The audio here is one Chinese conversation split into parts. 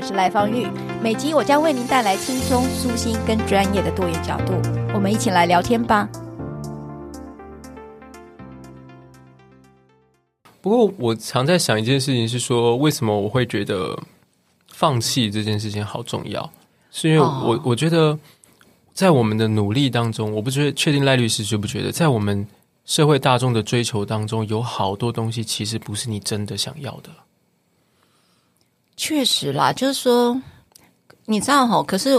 我是赖芳玉，每集我将为您带来轻松、舒心跟专业的多元角度，我们一起来聊天吧。不过，我常在想一件事情，是说为什么我会觉得放弃这件事情好重要？是因为我、哦、我觉得在我们的努力当中，我不觉得确定赖律师觉不觉得，在我们社会大众的追求当中，有好多东西其实不是你真的想要的。确实啦，就是说，你知道齁，可是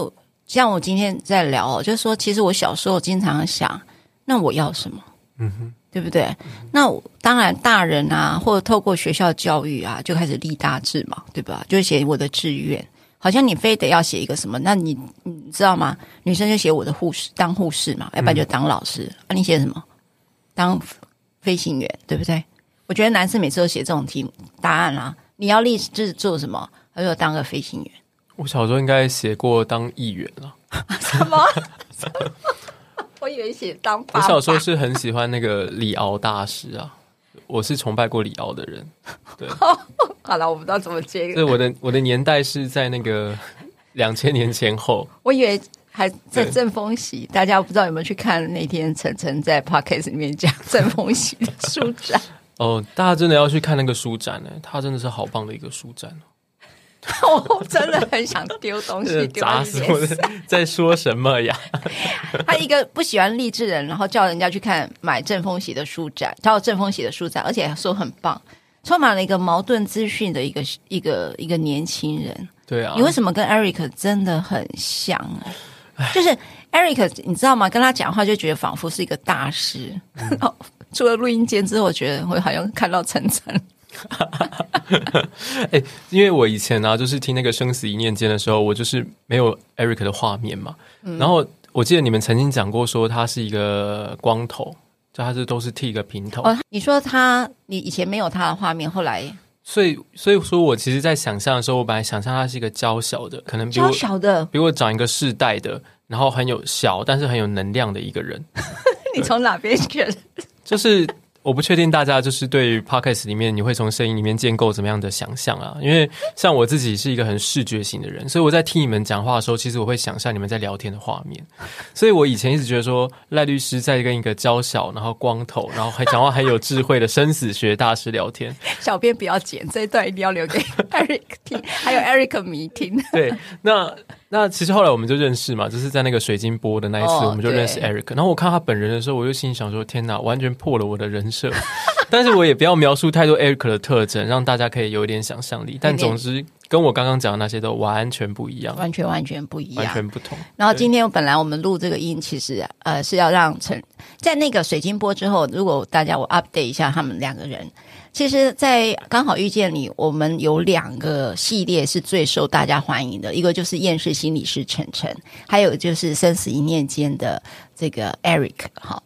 像我今天在聊，就是说，其实我小时候经常想，那我要什么？嗯哼，对不对？嗯、那当然，大人啊，或者透过学校教育啊，就开始立大志嘛，对吧？就写我的志愿，好像你非得要写一个什么？那你你知道吗？女生就写我的护士，当护士嘛，要不然就当老师。啊、你写什么？当飞行员，对不对？我觉得男生每次都写这种题答案啊。你要立志做什么？他说当个飞行员。我小时候应该写过当议员了。什么？我以为写当爸爸。我小时候是很喜欢那个李敖大师啊，我是崇拜过李敖的人。对，好了，我不知道怎么接。对，我的我的年代是在那个两千年前后。我以为还在正风喜，大家不知道有没有去看那天晨晨在 Podcast 里面讲正风喜的书展。哦，大家真的要去看那个书展呢，他真的是好棒的一个书展 我真的很想丢东西，砸死我！在说什么呀？他一个不喜欢励志人，然后叫人家去看买正风喜的书展，叫正风喜的书展，而且说很棒，充满了一个矛盾资讯的一个一个一个年轻人。对啊，你为什么跟 Eric 真的很像啊？就是 Eric，你知道吗？跟他讲话就觉得仿佛是一个大师。嗯 出了录音间之后，我觉得我好像看到晨晨。哎，因为我以前呢、啊，就是听那个《生死一念间》的时候，我就是没有 Eric 的画面嘛。嗯、然后我记得你们曾经讲过，说他是一个光头，就他是都是剃一个平头。哦，你说他，你以前没有他的画面，后来，所以所以说我其实，在想象的时候，我本来想象他是一个娇小的，可能比我娇小的，比我长一个世代的，然后很有小，但是很有能量的一个人。你从哪边选？就是我不确定大家就是对于 Podcast 里面你会从声音里面建构怎么样的想象啊？因为像我自己是一个很视觉型的人，所以我在听你们讲话的时候，其实我会想象你们在聊天的画面。所以我以前一直觉得说赖律师在跟一个娇小、然后光头、然后还讲话很有智慧的生死学大师聊天。小编不要剪这一段，一定要留给 Eric 听，还有 Eric 迷听。对，那。那其实后来我们就认识嘛，就是在那个水晶波的那一次，我们就认识 Eric。然后我看他本人的时候，我就心里想说：天哪，完全破了我的人设。但是我也不要描述太多 Eric 的特征，让大家可以有一点想象力。但总之，跟我刚刚讲的那些都完全不一样，完全完全不一样，完全不同。然后今天本来我们录这个音，其实呃是要让陈在那个水晶波之后，如果大家我 update 一下他们两个人。其实，在刚好遇见你，我们有两个系列是最受大家欢迎的，一个就是厌世心理师晨晨，还有就是生死一念间的这个 Eric，哈，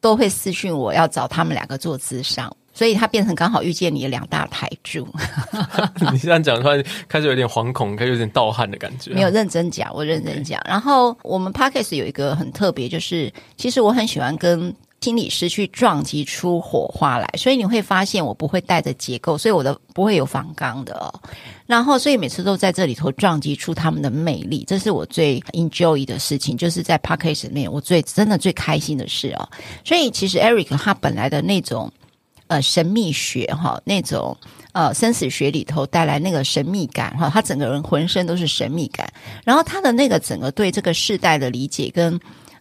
都会私讯我要找他们两个做咨商，所以他变成刚好遇见你的两大台柱。你这样讲的话，开始有点惶恐，开始有点盗汗的感觉。没有认真讲，我认真讲。然后我们 Podcast 有一个很特别，就是其实我很喜欢跟。心理师去撞击出火花来，所以你会发现我不会带着结构，所以我的不会有访纲的。然后，所以每次都在这里头撞击出他们的魅力，这是我最 enjoy 的事情，就是在 podcast 里面我最真的最开心的事哦。所以，其实 Eric 他本来的那种呃神秘学哈，那种呃生死学里头带来那个神秘感哈，他整个人浑身都是神秘感。然后他的那个整个对这个世代的理解跟。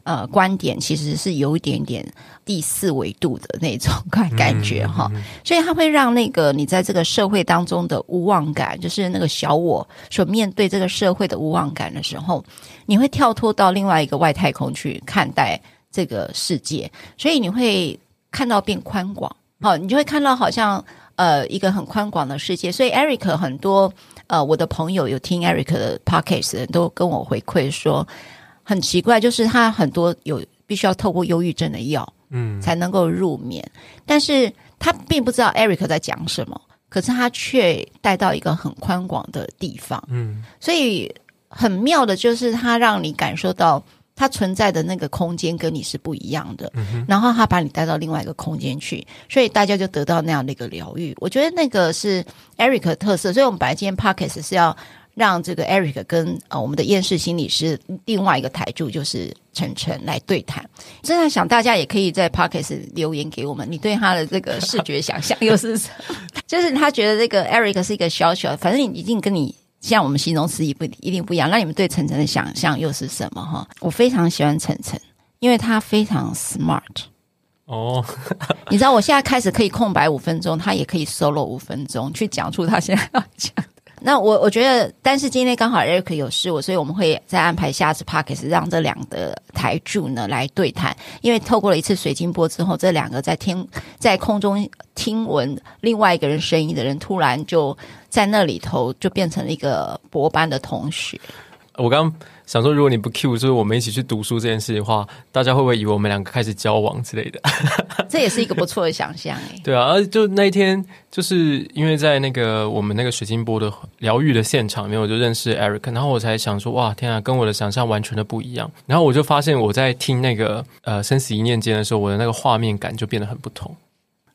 呃，观点其实是有一点点第四维度的那种感感觉哈，嗯嗯嗯、所以它会让那个你在这个社会当中的无望感，就是那个小我所面对这个社会的无望感的时候，你会跳脱到另外一个外太空去看待这个世界，所以你会看到变宽广，好，你就会看到好像呃一个很宽广的世界。所以 Eric 很多呃我的朋友有听 Eric 的 Podcast 的人都跟我回馈说。很奇怪，就是他很多有必须要透过忧郁症的药，嗯，才能够入眠。但是他并不知道 Eric 在讲什么，可是他却带到一个很宽广的地方，嗯，所以很妙的就是他让你感受到他存在的那个空间跟你是不一样的，嗯，然后他把你带到另外一个空间去，所以大家就得到那样的一个疗愈。我觉得那个是 Eric 的特色，所以我们本来今天 Podcast 是要。让这个 Eric 跟呃我们的厌世心理师另外一个台柱就是晨晨来对谈。真的想大家也可以在 Podcast 留言给我们，你对他的这个视觉想象 又是什么？就是他觉得这个 Eric 是一个小小的，反正你一定跟你像我们形容词也不一定不一样。那你们对晨晨的想象又是什么？哈，我非常喜欢晨晨，因为他非常 smart。哦，你知道我现在开始可以空白五分钟，他也可以 solo 五分钟去讲出他现在要讲。那我我觉得，但是今天刚好 Eric 有事，我所以我们会再安排下次 Podcast 让这两个台柱呢来对谈，因为透过了一次水晶波之后，这两个在天在空中听闻另外一个人声音的人，突然就在那里头就变成了一个博班的同学。我刚想说，如果你不 cue，就是我们一起去读书这件事的话，大家会不会以为我们两个开始交往之类的？这也是一个不错的想象哎。对啊，而就那一天，就是因为在那个我们那个水晶波的疗愈的现场里面，我就认识 Eric，然后我才想说，哇，天啊，跟我的想象完全的不一样。然后我就发现我在听那个呃生死一念间的时候，我的那个画面感就变得很不同。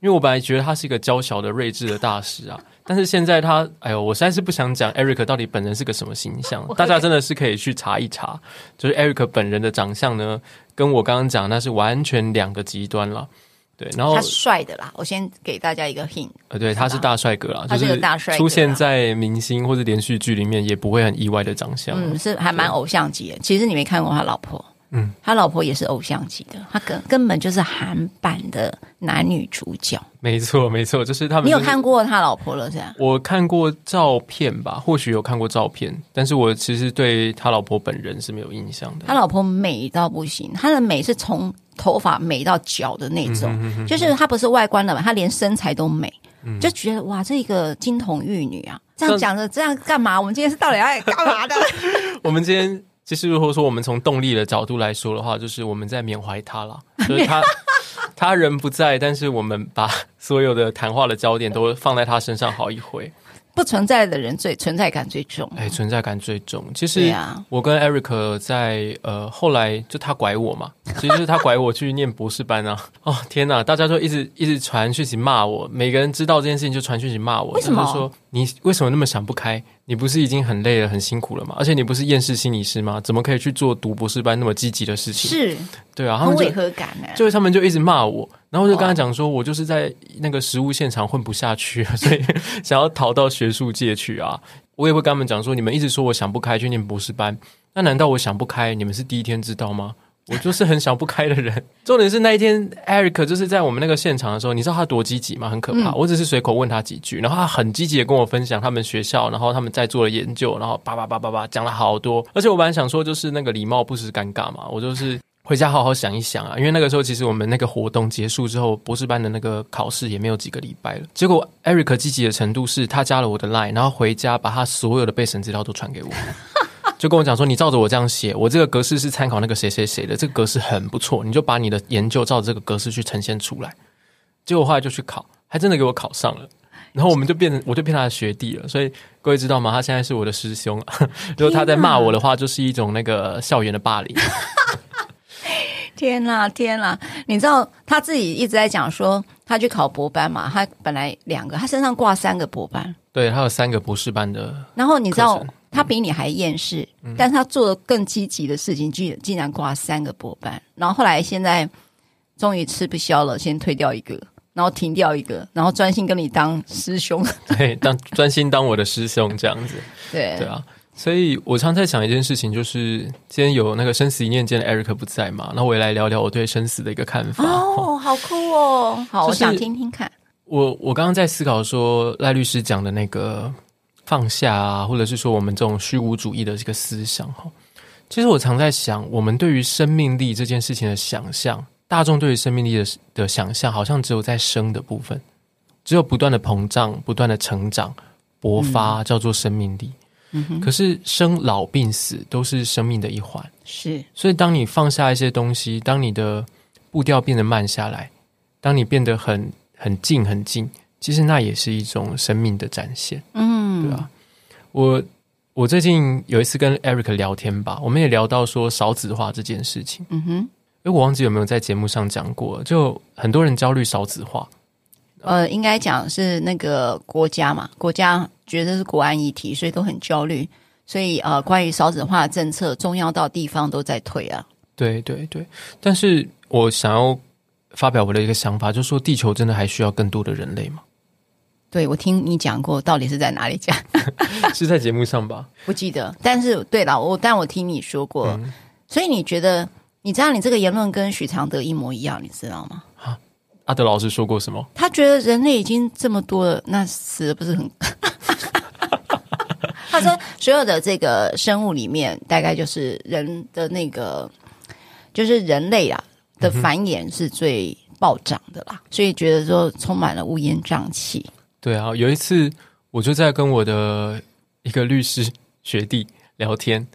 因为我本来觉得他是一个娇小的睿智的大师啊，但是现在他，哎呦，我实在是不想讲 Eric 到底本人是个什么形象，大家真的是可以去查一查，就是 Eric 本人的长相呢，跟我刚刚讲那是完全两个极端了。对，然后他帅的啦，我先给大家一个 hint，呃，对，他是大帅哥啦，他是个大帅哥，出现在明星或者连续剧里面也不会很意外的长相，嗯，是还蛮偶像级的。其实你没看过他老婆。嗯，他老婆也是偶像级的，他根根本就是韩版的男女主角。没错，没错，就是他们、就是。你有看过他老婆了是吧？我看过照片吧，或许有看过照片，但是我其实对他老婆本人是没有印象的。他老婆美到不行，她的美是从头发美到脚的那种，嗯、哼哼哼就是她不是外观的嘛，她连身材都美，嗯、就觉得哇，这一个金童玉女啊，这样讲的这样干嘛？我们今天是到底要干嘛的？我们今天。其实，如果说我们从动力的角度来说的话，就是我们在缅怀他了。就是他他人不在，但是我们把所有的谈话的焦点都放在他身上好一回。不存在的人最存在感最重，哎，存在感最重。其实我跟 Eric 在呃后来就他拐我嘛，其实是他拐我去念博士班啊。哦天哪，大家就一直一直传讯息骂我，每个人知道这件事情就传讯息骂我。为什么？就是说你为什么那么想不开？你不是已经很累了、很辛苦了吗？而且你不是厌世心理师吗？怎么可以去做读博士班那么积极的事情？是，对啊，他们很违和感呢。就是他们就一直骂我。然后我就跟他讲说，我就是在那个实务现场混不下去，所以想要逃到学术界去啊。我也会跟他们讲说，你们一直说我想不开去念博士班，那难道我想不开？你们是第一天知道吗？我就是很想不开的人。重点是那一天，Eric 就是在我们那个现场的时候，你知道他多积极吗？很可怕。嗯、我只是随口问他几句，然后他很积极的跟我分享他们学校，然后他们在做的研究，然后叭叭叭叭叭讲了好多。而且我本来想说，就是那个礼貌不失尴尬嘛，我就是。回家好好想一想啊，因为那个时候其实我们那个活动结束之后，博士班的那个考试也没有几个礼拜了。结果 Eric 积极的程度是他加了我的 Line，然后回家把他所有的备审资料都传给我，就跟我讲说：“你照着我这样写，我这个格式是参考那个谁谁谁的，这个格式很不错，你就把你的研究照着这个格式去呈现出来。”结果后来就去考，还真的给我考上了。然后我们就变成，我就变他的学弟了。所以各位知道吗？他现在是我的师兄。如果他在骂我的话，就是一种那个校园的霸凌。天呐，天呐！你知道他自己一直在讲说，他去考博班嘛？他本来两个，他身上挂三个博班，对，他有三个博士班的。然后你知道他比你还厌世，嗯、但他做的更积极的事情，竟竟然挂三个博班。然后后来现在终于吃不消了，先退掉一个，然后停掉一个，然后专心跟你当师兄，对，当专心当我的师兄这样子。对对啊。所以我常在想一件事情，就是今天有那个生死一念间的 Eric 不在嘛，那我也来聊聊我对生死的一个看法。哦，好酷哦！好，就是、我想听听看。我我刚刚在思考说赖律师讲的那个放下啊，或者是说我们这种虚无主义的这个思想哈，其实我常在想，我们对于生命力这件事情的想象，大众对于生命力的的想象，好像只有在生的部分，只有不断的膨胀、不断的成长、勃发，叫做生命力。嗯哼。可是生老病死都是生命的一环，是。所以当你放下一些东西，当你的步调变得慢下来，当你变得很很静很静，其实那也是一种生命的展现，嗯，对吧？我我最近有一次跟 Eric 聊天吧，我们也聊到说少子化这件事情，嗯哼，哎我忘记有没有在节目上讲过，就很多人焦虑少子化，呃，应该讲是那个国家嘛，国家觉得是国安议题，所以都很焦虑，所以呃，关于少子化的政策，中央到地方都在推啊，对对对，但是我想要。发表我的一个想法，就是说地球真的还需要更多的人类吗？对，我听你讲过，到底是在哪里讲？是在节目上吧？不记得。但是对了，我但我听你说过，嗯、所以你觉得，你知道你这个言论跟许常德一模一样，你知道吗？啊，阿德老师说过什么？他觉得人类已经这么多了，那死的不是很？他说，所有的这个生物里面，大概就是人的那个，就是人类啊。的繁衍是最暴涨的啦，嗯、所以觉得说充满了乌烟瘴气。对啊，有一次我就在跟我的一个律师 学弟聊天，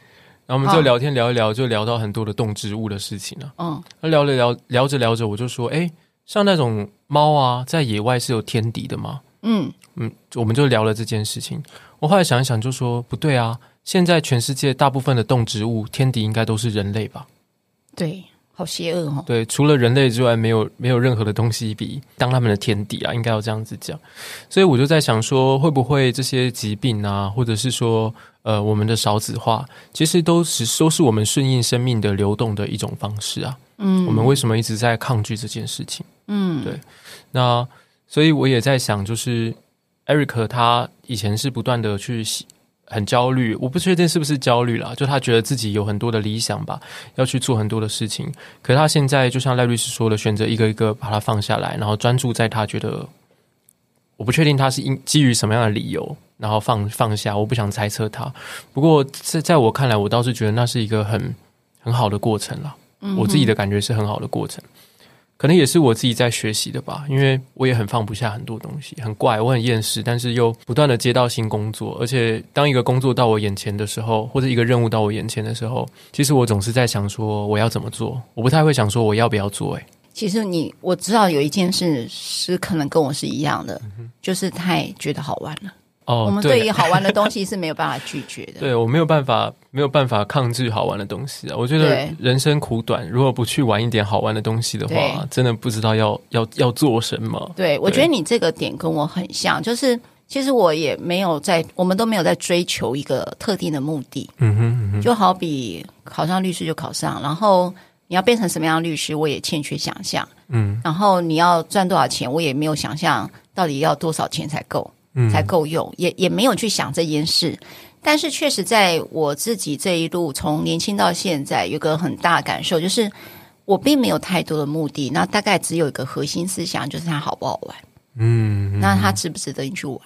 然后我们就聊天聊一聊，就聊到很多的动植物的事情了。嗯，那聊了聊聊着聊着，我就说，哎，像那种猫啊，在野外是有天敌的吗？嗯嗯，我们就聊了这件事情。我后来想一想，就说不对啊，现在全世界大部分的动植物天敌应该都是人类吧？对。好邪恶哦！对，除了人类之外，没有没有任何的东西比当他们的天敌啊，应该要这样子讲。所以我就在想说，会不会这些疾病啊，或者是说，呃，我们的少子化，其实都是都是我们顺应生命的流动的一种方式啊。嗯，我们为什么一直在抗拒这件事情？嗯，对。那所以我也在想，就是 Eric 他以前是不断的去很焦虑，我不确定是不是焦虑啦，就他觉得自己有很多的理想吧，要去做很多的事情。可是他现在就像赖律师说的，选择一个一个把它放下来，然后专注在他觉得，我不确定他是因基于什么样的理由，然后放放下。我不想猜测他。不过在在我看来，我倒是觉得那是一个很很好的过程啦。嗯。我自己的感觉是很好的过程。可能也是我自己在学习的吧，因为我也很放不下很多东西，很怪，我很厌世，但是又不断的接到新工作，而且当一个工作到我眼前的时候，或者一个任务到我眼前的时候，其实我总是在想说我要怎么做，我不太会想说我要不要做。诶，其实你我知道有一件事是可能跟我是一样的，嗯，就是太觉得好玩了。哦，我们对于好玩的东西是没有办法拒绝的。对，我没有办法，没有办法抗拒好玩的东西啊！我觉得人生苦短，如果不去玩一点好玩的东西的话，真的不知道要要要做什么。对，对我觉得你这个点跟我很像，就是其实我也没有在，我们都没有在追求一个特定的目的。嗯哼，嗯哼，就好比考上律师就考上，然后你要变成什么样的律师，我也欠缺想象。嗯，然后你要赚多少钱，我也没有想象到底要多少钱才够。才够用，也也没有去想这件事，但是确实在我自己这一路从年轻到现在，有个很大的感受，就是我并没有太多的目的，那大概只有一个核心思想，就是它好不好玩，嗯，嗯，那它值不值得你去玩。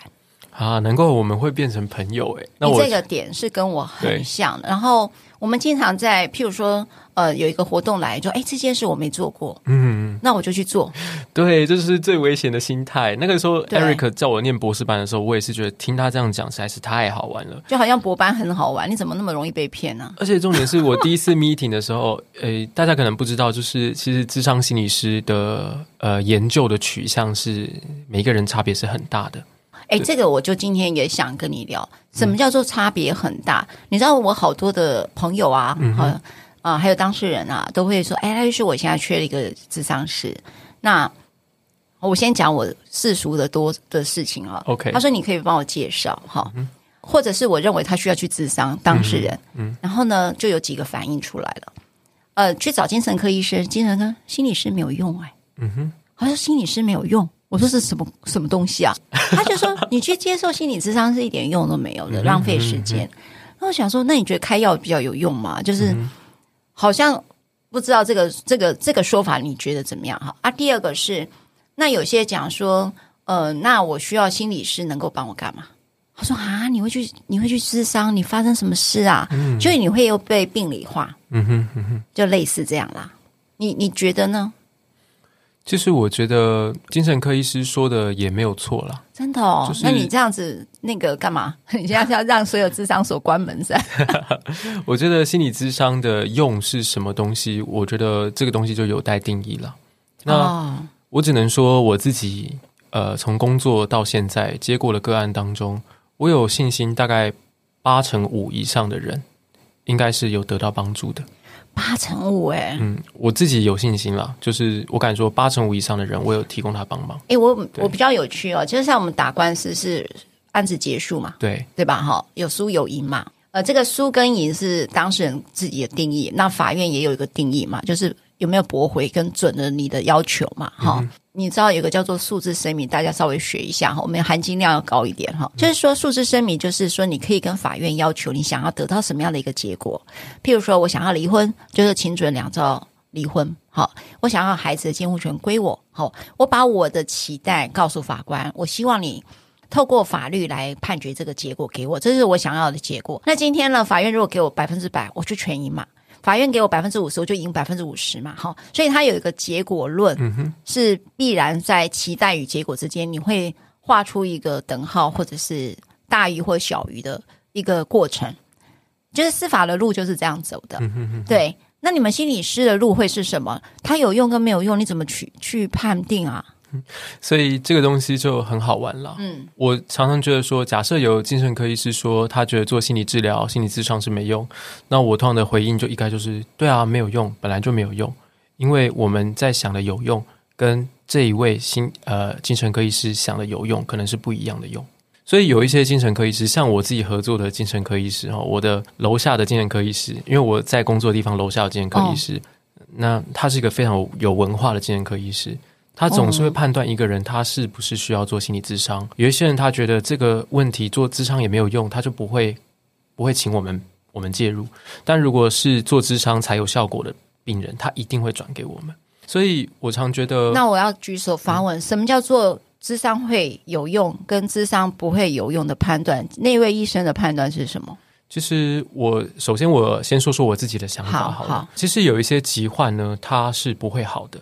啊？难怪我们会变成朋友诶，那我这个点是跟我很像的，然后我们经常在譬如说。呃，有一个活动来，就哎，这件事我没做过，嗯，那我就去做。对，这是最危险的心态。那个时候，Eric 叫我念博士班的时候，我也是觉得听他这样讲实在是太好玩了，就好像博班很好玩，你怎么那么容易被骗呢？而且重点是我第一次 meeting 的时候，诶，大家可能不知道，就是其实智商心理师的呃研究的取向是每个人差别是很大的。哎，这个我就今天也想跟你聊，什么叫做差别很大？嗯、你知道我好多的朋友啊，嗯哼。啊，还有当事人啊，都会说：“哎，他就说我现在缺了一个咨商师。”那我先讲我世俗的多的事情啊。OK，他说：“你可以帮我介绍哈，嗯、或者是我认为他需要去咨商当事人。嗯”嗯，然后呢，就有几个反应出来了。呃，去找精神科医生，精神科心理师没有用哎。嗯哼，他说心理师没有用，我说是什么什么东西啊？他就说：“你去接受心理咨商是一点用都没有的，浪费时间。”那我想说，那你觉得开药比较有用吗？就是好像不知道这个这个这个说法，你觉得怎么样？哈啊，第二个是，那有些讲说，呃，那我需要心理师能够帮我干嘛？他说啊，你会去你会去咨商，你发生什么事啊？嗯，所以你会又被病理化，嗯哼嗯哼，就类似这样啦。你你觉得呢？其实我觉得精神科医师说的也没有错啦。真的哦。就是、那你这样子那个干嘛？你现在要让所有智商所关门噻？我觉得心理智商的用是什么东西？我觉得这个东西就有待定义了。那我只能说我自己呃，从工作到现在接过的个案当中。我有信心，大概八成五以上的人应该是有得到帮助的。八成五，哎，嗯，我自己有信心了，就是我敢说，八成五以上的人，我有提供他帮忙。哎、欸，我我比较有趣哦，就是像我们打官司是案子结束嘛，对对吧？哈，有输有赢嘛。呃，这个输跟赢是当事人自己的定义，那法院也有一个定义嘛，就是有没有驳回跟准了你的要求嘛，哈。嗯你知道有个叫做数字声明，大家稍微学一下哈，我们含金量要高一点哈。就是说数字声明，就是说你可以跟法院要求你想要得到什么样的一个结果。譬如说我想要离婚，就是请准两造离婚。好，我想要孩子的监护权归我。好，我把我的期待告诉法官，我希望你透过法律来判决这个结果给我，这是我想要的结果。那今天呢，法院如果给我百分之百，我就全赢嘛。法院给我百分之五十，我就赢百分之五十嘛，好，所以它有一个结果论，是必然在期待与结果之间，你会画出一个等号，或者是大于或小于的一个过程，就是司法的路就是这样走的，对。那你们心理师的路会是什么？它有用跟没有用，你怎么去去判定啊？所以这个东西就很好玩了。嗯，我常常觉得说，假设有精神科医师说他觉得做心理治疗、心理咨商是没用，那我通常的回应就应该就是：对啊，没有用，本来就没有用。因为我们在想的有用，跟这一位心呃精神科医师想的有用，可能是不一样的用。所以有一些精神科医师，像我自己合作的精神科医师哈，我的楼下的精神科医师，因为我在工作的地方楼下有精神科医师，哦、那他是一个非常有文化的精神科医师。他总是会判断一个人他是不是需要做心理咨商。有一些人他觉得这个问题做咨商也没有用，他就不会不会请我们我们介入。但如果是做咨商才有效果的病人，他一定会转给我们。所以我常觉得，那我要举手发问：什么叫做智商会有用，跟智商不会有用的判断？那位医生的判断是什么？其实我首先我先说说我自己的想法好了。好，好，其实有一些疾患呢，它是不会好的。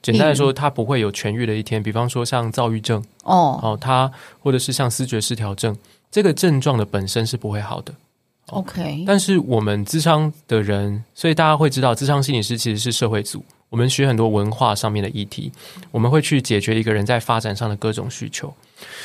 简单来说，他不会有痊愈的一天。比方说，像躁郁症哦，哦，他或者是像思觉失调症，这个症状的本身是不会好的。OK，但是我们智商的人，所以大家会知道，智商心理师其实是社会组。我们学很多文化上面的议题，我们会去解决一个人在发展上的各种需求。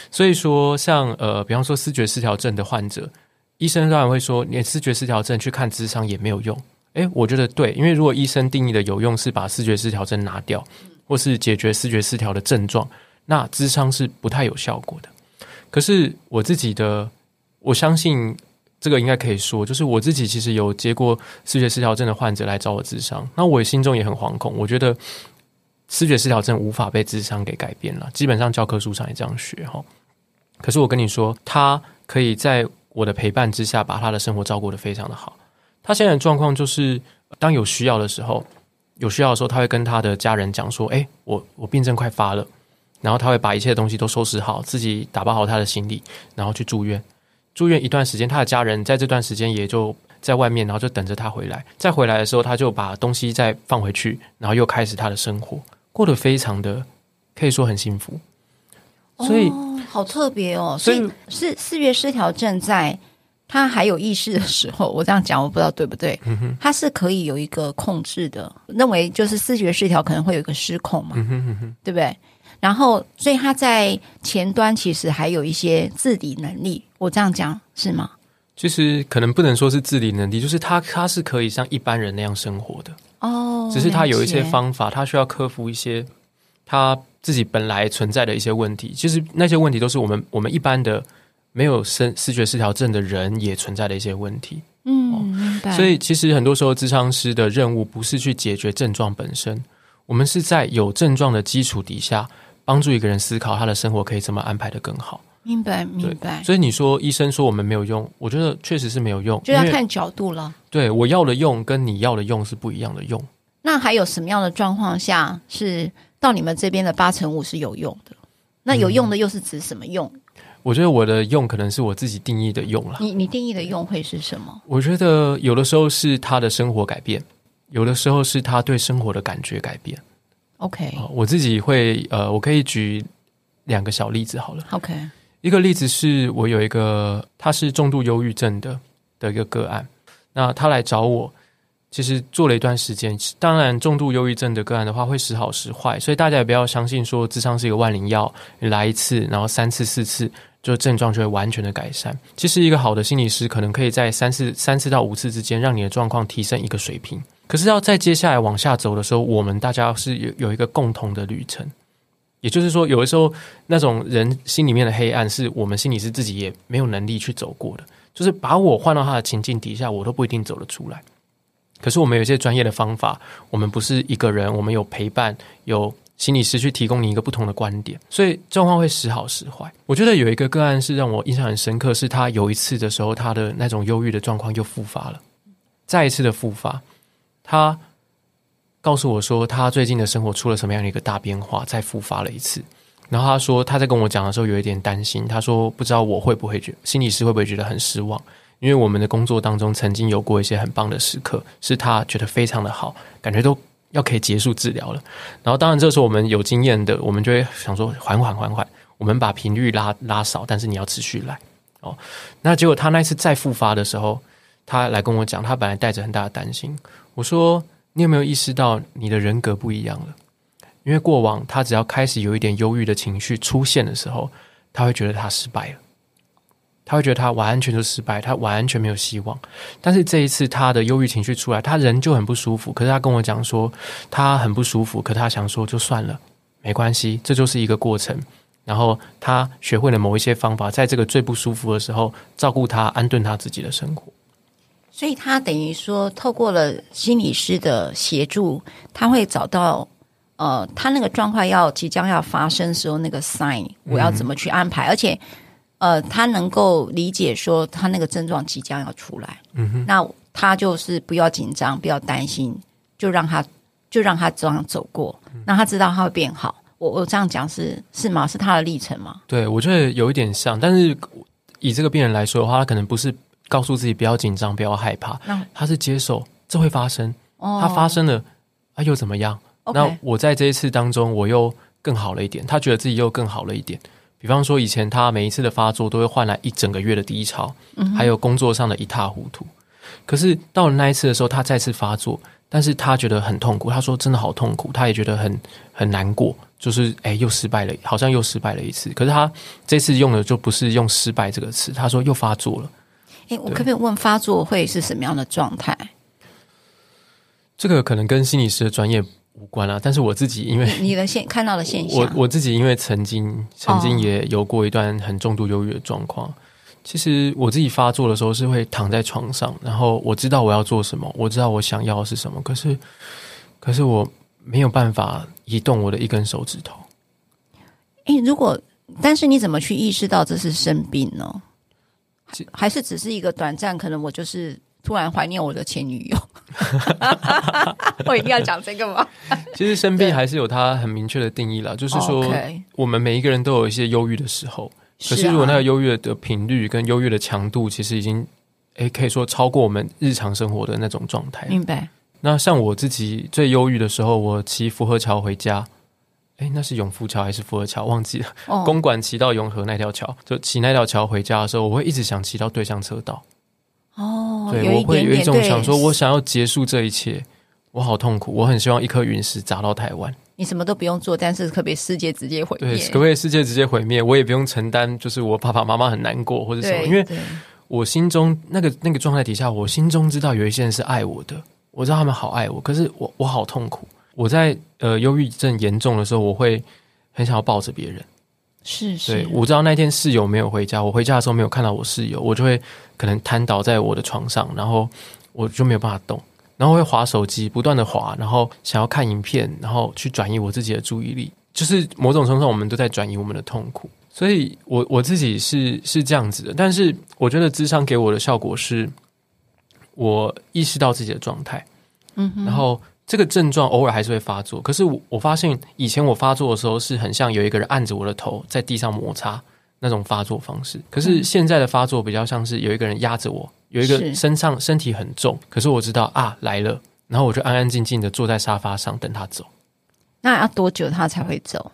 所以说，像呃，比方说思觉失调症的患者，医生当然会说，你思觉失调症去看智商也没有用。诶，我觉得对，因为如果医生定义的有用是把视觉失调症拿掉，或是解决视觉失调的症状，那智商是不太有效果的。可是我自己的，我相信这个应该可以说，就是我自己其实有接过视觉失调症的患者来找我智商，那我心中也很惶恐。我觉得视觉失调症无法被智商给改变了，基本上教科书上也这样学哈。可是我跟你说，他可以在我的陪伴之下，把他的生活照顾得非常的好。他现在的状况就是，当有需要的时候，有需要的时候，他会跟他的家人讲说：“哎，我我病症快发了。”然后他会把一切东西都收拾好，自己打包好他的行李，然后去住院。住院一段时间，他的家人在这段时间也就在外面，然后就等着他回来。再回来的时候，他就把东西再放回去，然后又开始他的生活，过得非常的可以说很幸福。所以，哦，好特别哦。所以，所以是四月失调症在。他还有意识的时候，我这样讲我不知道对不对？他是可以有一个控制的，认为就是视觉失调可能会有一个失控嘛，对不对？然后，所以他在前端其实还有一些自理能力，我这样讲是吗？其实可能不能说是自理能力，就是他他是可以像一般人那样生活的哦，只是他有一些方法，他需要克服一些他自己本来存在的一些问题。其实那些问题都是我们我们一般的。没有思思觉失调症的人也存在的一些问题，嗯。所以其实很多时候，智商师的任务不是去解决症状本身，我们是在有症状的基础底下，帮助一个人思考他的生活可以怎么安排的更好。明白，明白。所以你说医生说我们没有用，我觉得确实是没有用，就要看角度了。对，我要的用跟你要的用是不一样的用。那还有什么样的状况下是到你们这边的八成五是有用的？那有用的又是指什么用？嗯，我觉得我的用可能是我自己定义的用了。你你定义的用会是什么？我觉得有的时候是他的生活改变，有的时候是他对生活的感觉改变。OK，我自己会呃，我可以举两个小例子好了。OK。一个例子是我有一个他是重度忧郁症的的一个个案，那他来找我，其实做了一段时间。当然，重度忧郁症的个案的话会时好时坏，所以大家也不要相信说智商是一个万灵药，你来一次，然后三次四次就症状就会完全的改善。其实一个好的心理师可能可以在三次三次到五次之间让你的状况提升一个水平。可是要在接下来往下走的时候，我们大家是有有一个共同的旅程。也就是说，有的时候那种人心里面的黑暗，是我们心里是自己也没有能力去走过的。就是把我换到他的情境底下，我都不一定走得出来。可是我们有一些专业的方法，我们不是一个人，我们有陪伴，有心理师去提供你一个不同的观点，所以状况会时好时坏。我觉得有一个个案是让我印象很深刻，是他有一次的时候，他的那种忧郁的状况又复发了，再一次的复发，他。告诉我说，他最近的生活出了什么样的一个大变化，再复发了一次。然后他说，他在跟我讲的时候有一点担心。他说，不知道我会不会觉，心理师会不会觉得很失望？因为我们的工作当中曾经有过一些很棒的时刻，是他觉得非常的好，感觉都要可以结束治疗了。然后当然这时候我们有经验的，我们就会想说，缓缓缓缓，我们把频率拉拉少，但是你要持续来哦。那结果他那次再复发的时候，他来跟我讲，他本来带着很大的担心。我说。你有没有意识到你的人格不一样了？因为过往他只要开始有一点忧郁的情绪出现的时候，他会觉得他失败了，他会觉得他完全就失败，他完全没有希望。但是这一次他的忧郁情绪出来，他人就很不舒服。可是他跟我讲说他很不舒服，可他想说就算了，没关系，这就是一个过程。然后他学会了某一些方法，在这个最不舒服的时候照顾他，安顿他自己的生活。所以他等于说，透过了心理师的协助，他会找到呃，他那个状况要即将要发生的时候那个 sign，我要怎么去安排？嗯、而且，呃，他能够理解说他那个症状即将要出来，嗯哼，那他就是不要紧张，不要担心，就让他就让他这样走过，让他知道他会变好。我我这样讲是是吗？是他的历程吗？对，我觉得有一点像，但是以这个病人来说的话，他可能不是。告诉自己不要紧张，不要害怕。他是接受这会发生，他发生了，啊又怎么样？那我在这一次当中，我又更好了一点。他觉得自己又更好了一点。比方说，以前他每一次的发作都会换来一整个月的低潮，还有工作上的一塌糊涂。可是到了那一次的时候，他再次发作，但是他觉得很痛苦。他说真的好痛苦，他也觉得很很难过。就是哎，又失败了，好像又失败了一次。可是他这次用的就不是用失败这个词，他说又发作了。哎，我可不可以问发作会是什么样的状态？这个可能跟心理师的专业无关啊。但是我自己因为你，你的现看到的现象，我我自己因为曾经曾经也有过一段很重度忧郁的状况。哦。其实我自己发作的时候是会躺在床上，然后我知道我要做什么，我知道我想要的是什么，可是可是我没有办法移动我的一根手指头。哎，如果但是你怎么去意识到这是生病呢？还是只是一个短暂，可能我就是突然怀念我的前女友。我一定要讲这个吗？其实生病还是有它很明确的定义啦，就是说我们每一个人都有一些忧郁的时候。可是如果那个忧郁的频率跟忧郁的强度，其实已经诶可以说超过我们日常生活的那种状态。明白。那像我自己最忧郁的时候，我骑福和桥回家。哎，那是永福桥还是福和桥？忘记了。哦、公馆骑到永和那条桥，就骑那条桥回家的时候，我会一直想骑到对向车道。哦，对，我会有一种想说，我想要结束这一切，我好痛苦，我很希望一颗陨石砸到台湾。你什么都不用做，但是可不可以世界直接毁灭？对，可不可以世界直接毁灭？我也不用承担，就是我爸爸妈妈很难过或者什么，因为我心中那个那个状态底下，我心中知道有一些人是爱我的，我知道他们好爱我，可是我我好痛苦。我在呃忧郁症严重的时候，我会很想要抱着别人。是是，对，我知道那天室友没有回家，我回家的时候没有看到我室友，我就会可能瘫倒在我的床上，然后我就没有办法动，然后会划手机，不断的划，然后想要看影片，然后去转移我自己的注意力。就是某种程度上，我们都在转移我们的痛苦。所以我我自己是是这样子的，但是我觉得智商给我的效果是，我意识到自己的状态，嗯，然后这个症状偶尔还是会发作，可是我我发现以前我发作的时候是很像有一个人按着我的头在地上摩擦那种发作方式，可是现在的发作比较像是有一个人压着我，有一个身上身体很重，可是我知道啊来了，然后我就安安静静的坐在沙发上等他走。那要多久他才会走？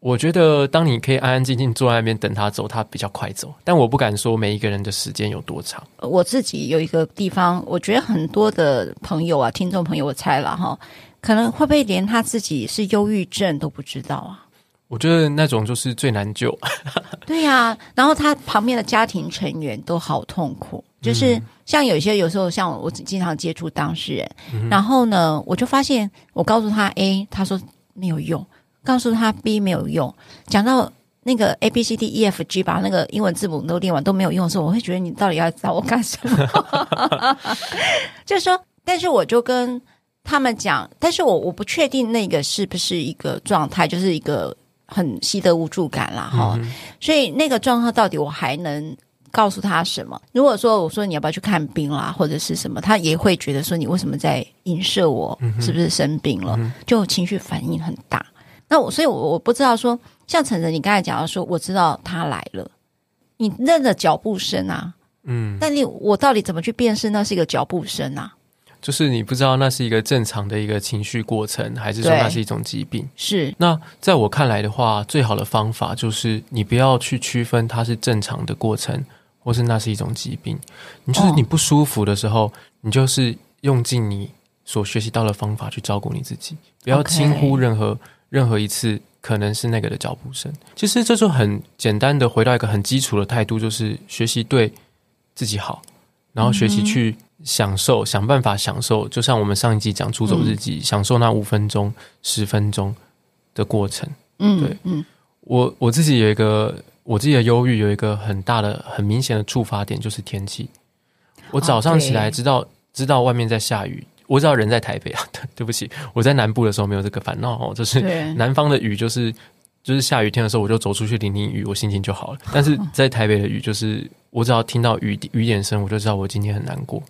我觉得，当你可以安安静静坐在那边等他走，他比较快走。但我不敢说每一个人的时间有多长。我自己有一个地方，我觉得很多的朋友啊，听众朋友，我猜了哈，可能会不会连他自己是忧郁症都不知道啊？我觉得那种就是最难救。对呀、啊，然后他旁边的家庭成员都好痛苦，就是像有些有时候，像我经常接触当事人，嗯、然后呢，我就发现我告诉他 A，他说没有用。告诉他 B 没有用，讲到那个 A B C D E F G 把那个英文字母都念完都没有用的时候，我会觉得你到底要找我干什么？就是说，但是我就跟他们讲，但是我我不确定那个是不是一个状态，就是一个很习得无助感啦哈。嗯、所以那个状况到底我还能告诉他什么？如果说我说你要不要去看病啦，或者是什么，他也会觉得说你为什么在影射我？是不是生病了？嗯、就情绪反应很大。那我所以，我我不知道说，像晨晨，你刚才讲到说，我知道他来了，你认了脚步声啊，嗯，但你我到底怎么去辨识那是一个脚步声啊？就是你不知道那是一个正常的一个情绪过程，还是说那是一种疾病？是。那在我看来的话，最好的方法就是你不要去区分它是正常的过程，或是那是一种疾病。你就是你不舒服的时候，哦、你就是用尽你所学习到的方法去照顾你自己，不要轻忽任何。任何一次可能是那个的脚步声，其实这就很简单的回到一个很基础的态度，就是学习对自己好，然后学习去享受，嗯、想办法享受。就像我们上一集讲出走日记，嗯、享受那五分钟、十分钟的过程。嗯，对，嗯，我我自己有一个我自己的忧郁，有一个很大的、很明显的触发点，就是天气。我早上起来知道.知道外面在下雨。我知道人在台北啊，对，对不起，我在南部的时候没有这个烦恼哦，就是南方的雨，就是就是下雨天的时候，我就走出去淋淋雨，我心情就好了。但是在台北的雨，就是我只要听到雨雨点声，我就知道我今天很难过。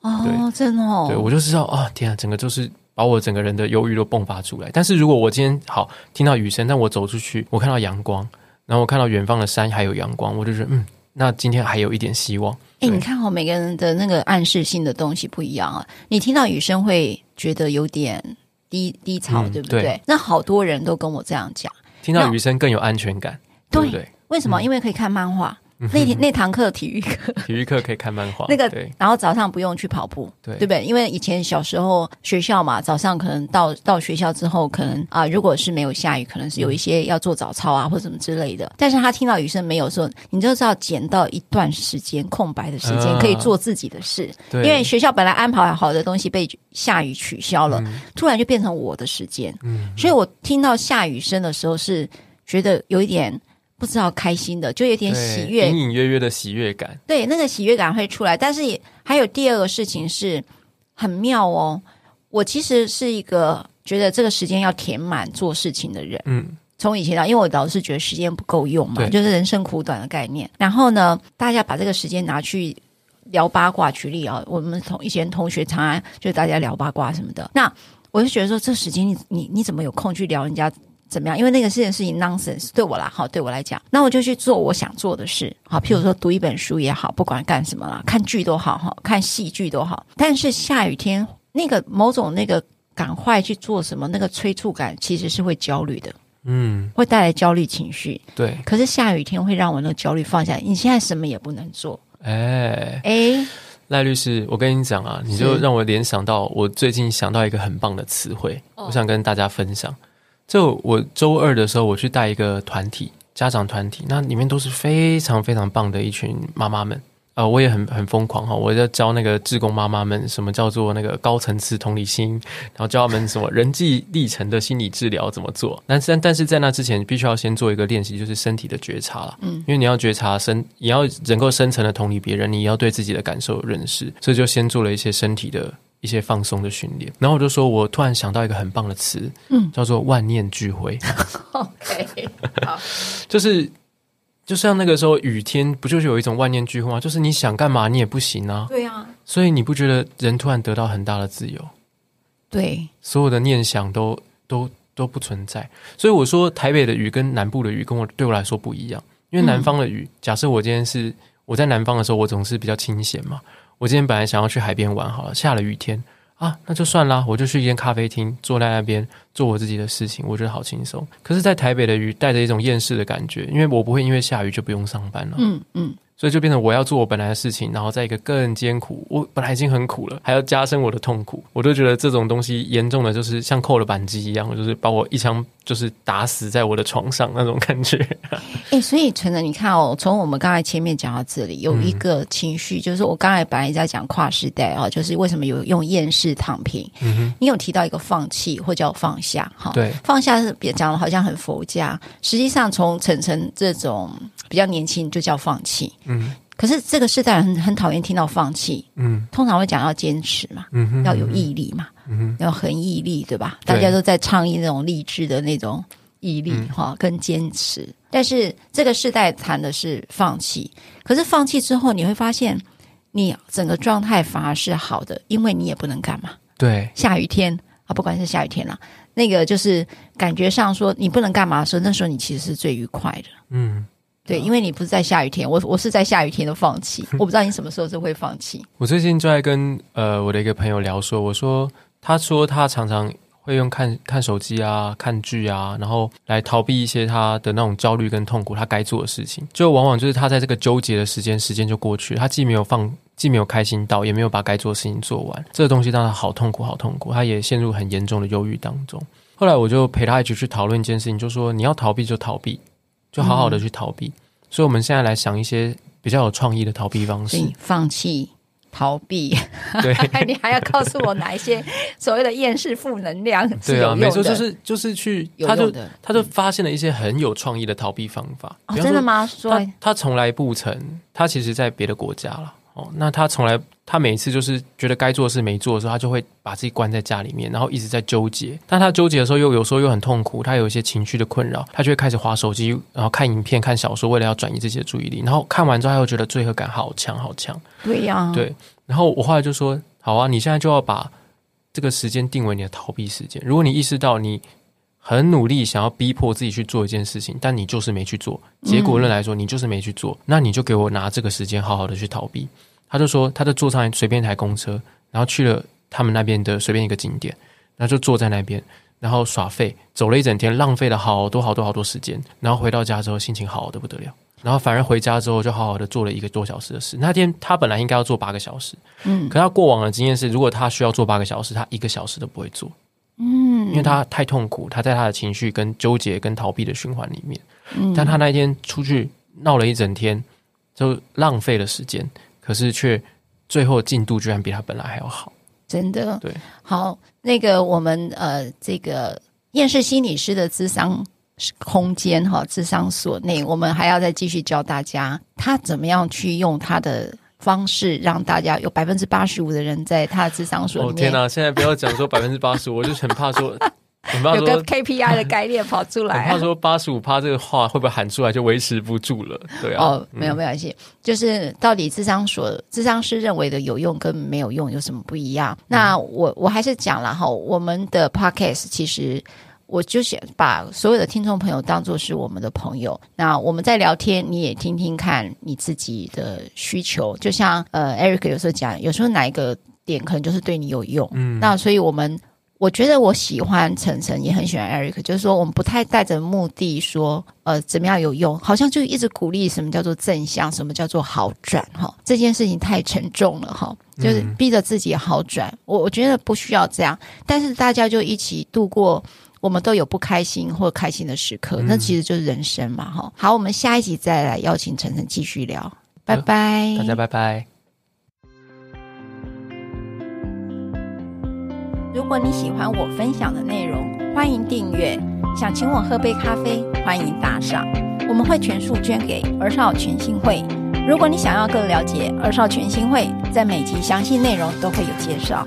哦，对真的哦，对我就知道啊，天啊，整个就是把我整个人的忧郁都迸发出来。但是如果我今天好听到雨声，但我走出去，我看到阳光，然后我看到远方的山还有阳光，我就觉得嗯。那今天还有一点希望。哎、欸，你看哦，每个人的那个暗示性的东西不一样啊。你听到雨声会觉得有点低低潮，嗯、对不对？对，那好多人都跟我这样讲，听到雨声更有安全感，对不对？为什么？嗯、因为可以看漫画。那天那堂课体育课，体育课可以看漫画。那个，然后早上不用去跑步，对，对不对？因为以前小时候学校嘛，早上可能到到学校之后，可能啊、呃，如果是没有下雨，可能是有一些要做早操啊，或者什么之类的。但是他听到雨声没有的时候，你就知道捡到一段时间空白的时间，可以做自己的事。对，因为学校本来安排好的东西被下雨取消了，嗯、突然就变成我的时间。嗯，所以我听到下雨声的时候，是觉得有一点。不知道开心的，就有点喜悦，隐隐约约的喜悦感。对，那个喜悦感会出来。但是也还有第二个事情是很妙哦。我其实是一个觉得这个时间要填满做事情的人。嗯，从以前到，因为我老是觉得时间不够用嘛，就是人生苦短的概念。然后呢，大家把这个时间拿去聊八卦，举例啊，我们同以前同学常常就大家聊八卦什么的。那我就觉得说，这时间你你你怎么有空去聊人家？怎么样？因为那个事情是 nonsense，对我啦，好，对我来讲，那我就去做我想做的事，好，譬如说读一本书也好，不管干什么啦，看剧都好，哈，看戏剧都好。但是下雨天，那个某种那个赶快去做什么，那个催促感其实是会焦虑的，嗯，会带来焦虑情绪。对，可是下雨天会让我那个焦虑放下。你现在什么也不能做，哎哎，赖律师，我跟你讲啊，你就让我联想到我最近想到一个很棒的词汇，我想跟大家分享。就我周二的时候，我去带一个团体，家长团体，那里面都是非常非常棒的一群妈妈们啊、呃！我也很很疯狂哈，我在教那个志工妈妈们什么叫做那个高层次同理心，然后教他们什么人际历程的心理治疗怎么做。但是但是在那之前，必须要先做一个练习，就是身体的觉察了。嗯，因为你要觉察深，你要能够深层的同理别人，你要对自己的感受有认识，所以就先做了一些身体的。一些放松的训练，然后我就说，我突然想到一个很棒的词，嗯，叫做万念俱灰。OK，好，就是就像那个时候雨天，不就是有一种万念俱灰吗？就是你想干嘛你也不行啊。对啊，所以你不觉得人突然得到很大的自由？对，所有的念想都都都不存在。所以我说，台北的雨跟南部的雨跟我对我来说不一样。因为南方的雨，嗯、假设我今天是我在南方的时候，我总是比较清闲嘛。我今天本来想要去海边玩，好了，下了雨天。啊，那就算啦，我就去一间咖啡厅，坐在那边做我自己的事情，我觉得好轻松。可是，在台北的雨带着一种厌世的感觉，因为我不会因为下雨就不用上班了。嗯嗯。所以就变成我要做我本来的事情，然后在一个更艰苦，我本来已经很苦了，还要加深我的痛苦。我都觉得这种东西严重的就是像扣了扳机一样，就是把我一枪就是打死在我的床上那种感觉。哎、欸，所以纯的，你看哦，从我们刚才前面讲到这里，有一个情绪，嗯、就是我刚才本来在讲跨时代啊，就是为什么有用厌世躺平。你有提到一个放弃或叫放下哈？对，放下是别讲的好像很佛家，实际上从晨晨这种。比较年轻就叫放弃，嗯，可是这个世代很很讨厌听到放弃，嗯，通常会讲要坚持嘛，嗯哼，要有毅力嘛，嗯哼，要很毅力，对吧？大家都在倡议那种励志的那种毅力哈，嗯，跟坚持。但是这个世代谈的是放弃，可是放弃之后，你会发现你整个状态反而是好的，因为你也不能干嘛，对，下雨天啊，不管是下雨天啦，那个就是感觉上说你不能干嘛的时候，那时候你其实是最愉快的，嗯。对，因为你不是在下雨天，我我是在下雨天都放弃。我不知道你什么时候是会放弃。我最近就在跟呃我的一个朋友聊说，我说他说他常常会用看看手机啊、看剧啊，然后来逃避一些他的那种焦虑跟痛苦，他该做的事情，就往往就是他在这个纠结的时间，时间就过去，他既没有放，既没有开心到，也没有把该做的事情做完，这个东西让他好痛苦，好痛苦，他也陷入很严重的忧郁当中。后来我就陪他一起去讨论一件事情，就说你要逃避就逃避。就好好的去逃避，嗯、所以我们现在来想一些比较有创意的逃避方式。放弃、逃避，对，你还要告诉我哪一些 所谓的厌世负能量？对啊，没错，就是就是去，他就他就发现了一些很有创意的逃避方法。哦、真的吗？他他从来不曾，他其实在别的国家了。哦，那他从来，他每一次就是觉得该做的事没做的时候，他就会把自己关在家里面，然后一直在纠结。但他纠结的时候，又有时候又很痛苦，他有一些情绪的困扰，他就会开始划手机，然后看影片、看小说，为了要转移自己的注意力。然后看完之后，他又觉得罪恶感好强好强。对呀、啊，对。然后我后来就说：“好啊，你现在就要把这个时间定为你的逃避时间。如果你意识到你很努力想要逼迫自己去做一件事情，但你就是没去做，结果论来说，你就是没去做，嗯、那你就给我拿这个时间，好好的去逃避。”他就说，他就坐上随便一台公车，然后去了他们那边的随便一个景点，然后就坐在那边，然后耍废，走了一整天，浪费了好多好多好多时间，然后回到家之后心情好的不得了，然后反而回家之后就好好的做了一个多小时的事。那天他本来应该要做八个小时，嗯，可他过往的经验是，如果他需要做八个小时，他一个小时都不会做，嗯，因为他太痛苦，他在他的情绪跟纠结跟逃避的循环里面，嗯，但他那一天出去闹了一整天，就浪费了时间。可是却最后进度居然比他本来还要好，真的。对，好，那个我们呃，这个厌世心理师的智商空间哈，智商所内，我们还要再继续教大家他怎么样去用他的方式，让大家有百分之八十五的人在他的智商所里面。哦天哪！现在不要讲说百分之八十五，我就很怕说。有个 KPI 的概念跑出来，怕说八十五趴这个话会不会喊出来就维持不住了？对啊，哦，没有没有关系，就是到底智商所智商师认为的有用跟没有用有什么不一样？那我我还是讲了哈，我们的 Podcast 其实我就想把所有的听众朋友当做是我们的朋友，那我们在聊天，你也听听看你自己的需求，就像呃 Eric 有时候讲，有时候哪一个点可能就是对你有用，嗯，那所以我们。我觉得我喜欢晨晨，也很喜欢 Eric，就是说我们不太带着目的说，呃，怎么样有用，好像就一直鼓励什么叫做正向，什么叫做好转，哈，这件事情太沉重了，哈，就是逼着自己好转。我我觉得不需要这样，但是大家就一起度过，我们都有不开心或开心的时刻，那其实就是人生嘛，哈。好，我们下一集再来邀请晨晨继续聊，拜拜，大家拜拜。如果你喜欢我分享的内容，欢迎订阅。想请我喝杯咖啡，欢迎打赏，我们会全数捐给儿少全新会。如果你想要更了解儿少全新会，在每集详细内容都会有介绍。